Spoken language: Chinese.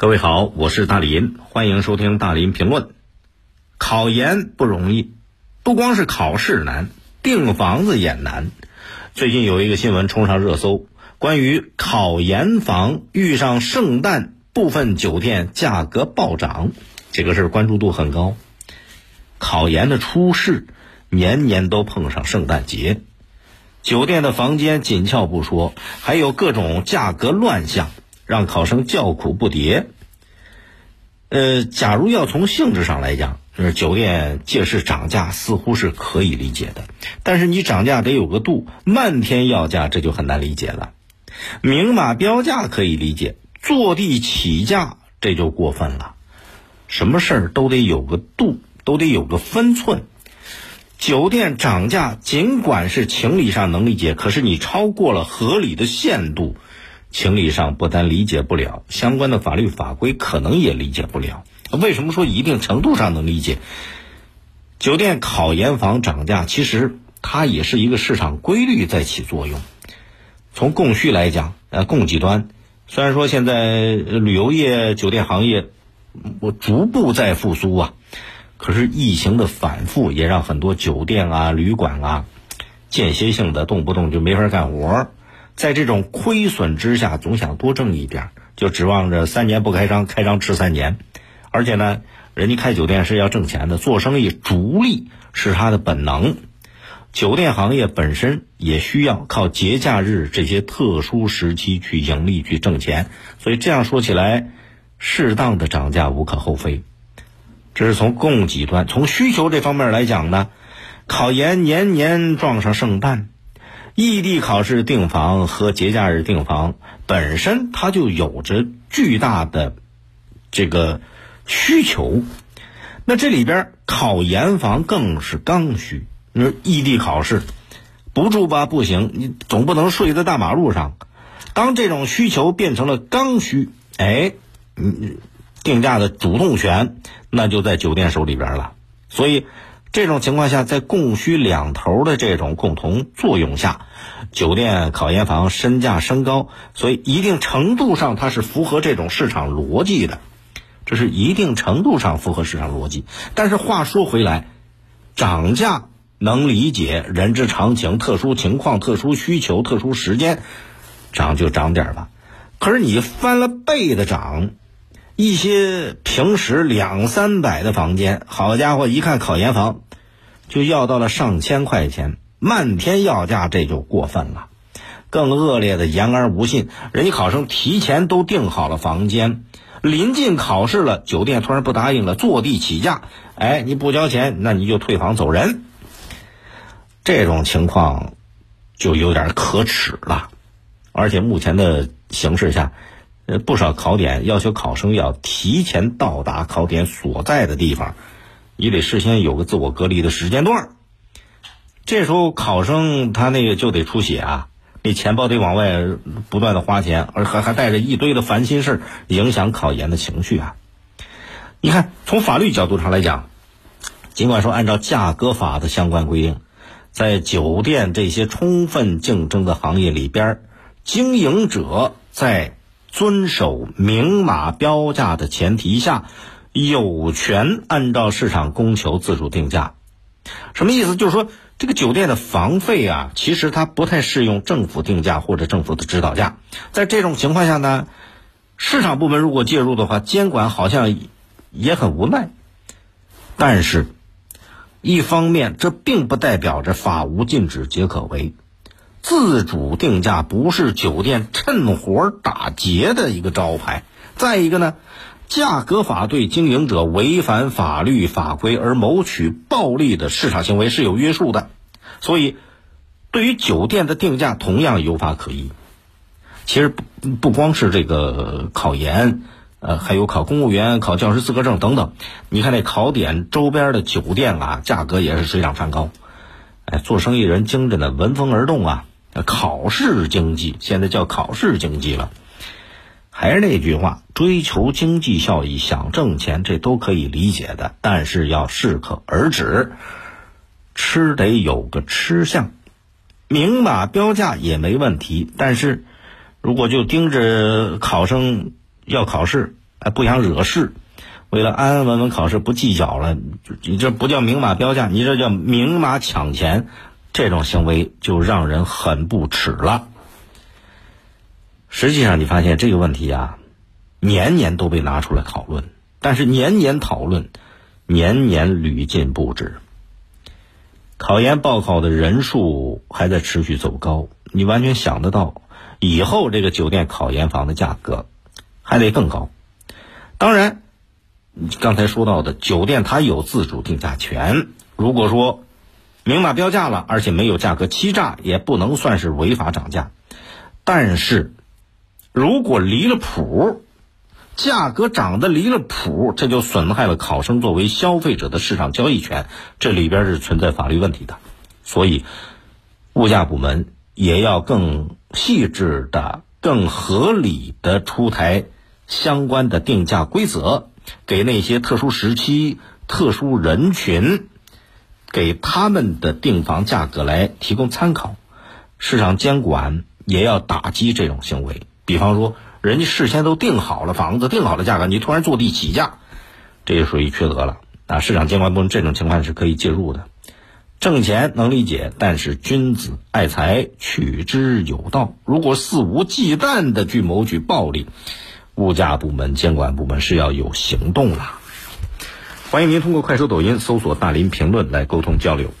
各位好，我是大林，欢迎收听大林评论。考研不容易，不光是考试难，订房子也难。最近有一个新闻冲上热搜，关于考研房遇上圣诞，部分酒店价格暴涨，这个事儿关注度很高。考研的初试，年年都碰上圣诞节，酒店的房间紧俏不说，还有各种价格乱象。让考生叫苦不迭。呃，假如要从性质上来讲，就是酒店借势涨价，似乎是可以理解的。但是你涨价得有个度，漫天要价这就很难理解了。明码标价可以理解，坐地起价这就过分了。什么事儿都得有个度，都得有个分寸。酒店涨价，尽管是情理上能理解，可是你超过了合理的限度。情理上不但理解不了，相关的法律法规可能也理解不了。为什么说一定程度上能理解？酒店考研房涨价，其实它也是一个市场规律在起作用。从供需来讲，呃，供给端虽然说现在旅游业、酒店行业我逐步在复苏啊，可是疫情的反复也让很多酒店啊、旅馆啊间歇性的动不动就没法干活儿。在这种亏损之下，总想多挣一点，就指望着三年不开张，开张吃三年。而且呢，人家开酒店是要挣钱的，做生意逐利是他的本能。酒店行业本身也需要靠节假日这些特殊时期去盈利、去挣钱。所以这样说起来，适当的涨价无可厚非。这是从供给端，从需求这方面来讲呢，考研年年撞上圣诞。异地考试订房和节假日订房本身它就有着巨大的这个需求，那这里边考研房更是刚需。你说异地考试不住吧不行，你总不能睡在大马路上。当这种需求变成了刚需，哎，嗯，定价的主动权那就在酒店手里边了。所以。这种情况下，在供需两头的这种共同作用下，酒店考研房身价升高，所以一定程度上它是符合这种市场逻辑的，这是一定程度上符合市场逻辑。但是话说回来，涨价能理解，人之常情，特殊情况、特殊需求、特殊时间，涨就涨点吧。可是你翻了倍的涨。一些平时两三百的房间，好家伙，一看考研房，就要到了上千块钱，漫天要价，这就过分了。更恶劣的，言而无信，人家考生提前都订好了房间，临近考试了，酒店突然不答应了，坐地起价，哎，你不交钱，那你就退房走人。这种情况就有点可耻了，而且目前的形势下。呃，不少考点要求考生要提前到达考点所在的地方，你得事先有个自我隔离的时间段。这时候考生他那个就得出血啊，那钱包得往外不断的花钱，而还还带着一堆的烦心事影响考研的情绪啊。你看，从法律角度上来讲，尽管说按照价格法的相关规定，在酒店这些充分竞争的行业里边，经营者在遵守明码标价的前提下，有权按照市场供求自主定价。什么意思？就是说，这个酒店的房费啊，其实它不太适用政府定价或者政府的指导价。在这种情况下呢，市场部门如果介入的话，监管好像也很无奈。但是，一方面，这并不代表着法无禁止皆可为。自主定价不是酒店趁火打劫的一个招牌。再一个呢，价格法对经营者违反法律法规而谋取暴利的市场行为是有约束的，所以对于酒店的定价同样有法可依。其实不不光是这个考研，呃，还有考公务员、考教师资格证等等。你看那考点周边的酒店啊，价格也是水涨船高。哎，做生意人精着呢，闻风而动啊。考试经济现在叫考试经济了，还是那句话，追求经济效益、想挣钱，这都可以理解的，但是要适可而止，吃得有个吃相，明码标价也没问题。但是，如果就盯着考生要考试，哎，不想惹事，为了安安稳稳考试不计较了，你这不叫明码标价，你这叫明码抢钱，这种行为就让人很不耻了。实际上，你发现这个问题啊，年年都被拿出来讨论，但是年年讨论，年年屡禁不止。考研报考的人数还在持续走高，你完全想得到，以后这个酒店考研房的价格还得更高。当然，刚才说到的酒店它有自主定价权，如果说明码标价了，而且没有价格欺诈，也不能算是违法涨价。但是，如果离了谱，价格涨得离了谱，这就损害了考生作为消费者的市场交易权，这里边是存在法律问题的。所以，物价部门也要更细致的、更合理的出台相关的定价规则，给那些特殊时期、特殊人群，给他们的订房价格来提供参考。市场监管也要打击这种行为。比方说，人家事先都定好了房子，定好了价格，你突然坐地起价，这就属于缺德了啊！市场监管部门这种情况是可以介入的。挣钱能理解，但是君子爱财，取之有道。如果肆无忌惮的去谋取暴利，物价部门、监管部门是要有行动了。欢迎您通过快手、抖音搜索“大林评论”来沟通交流。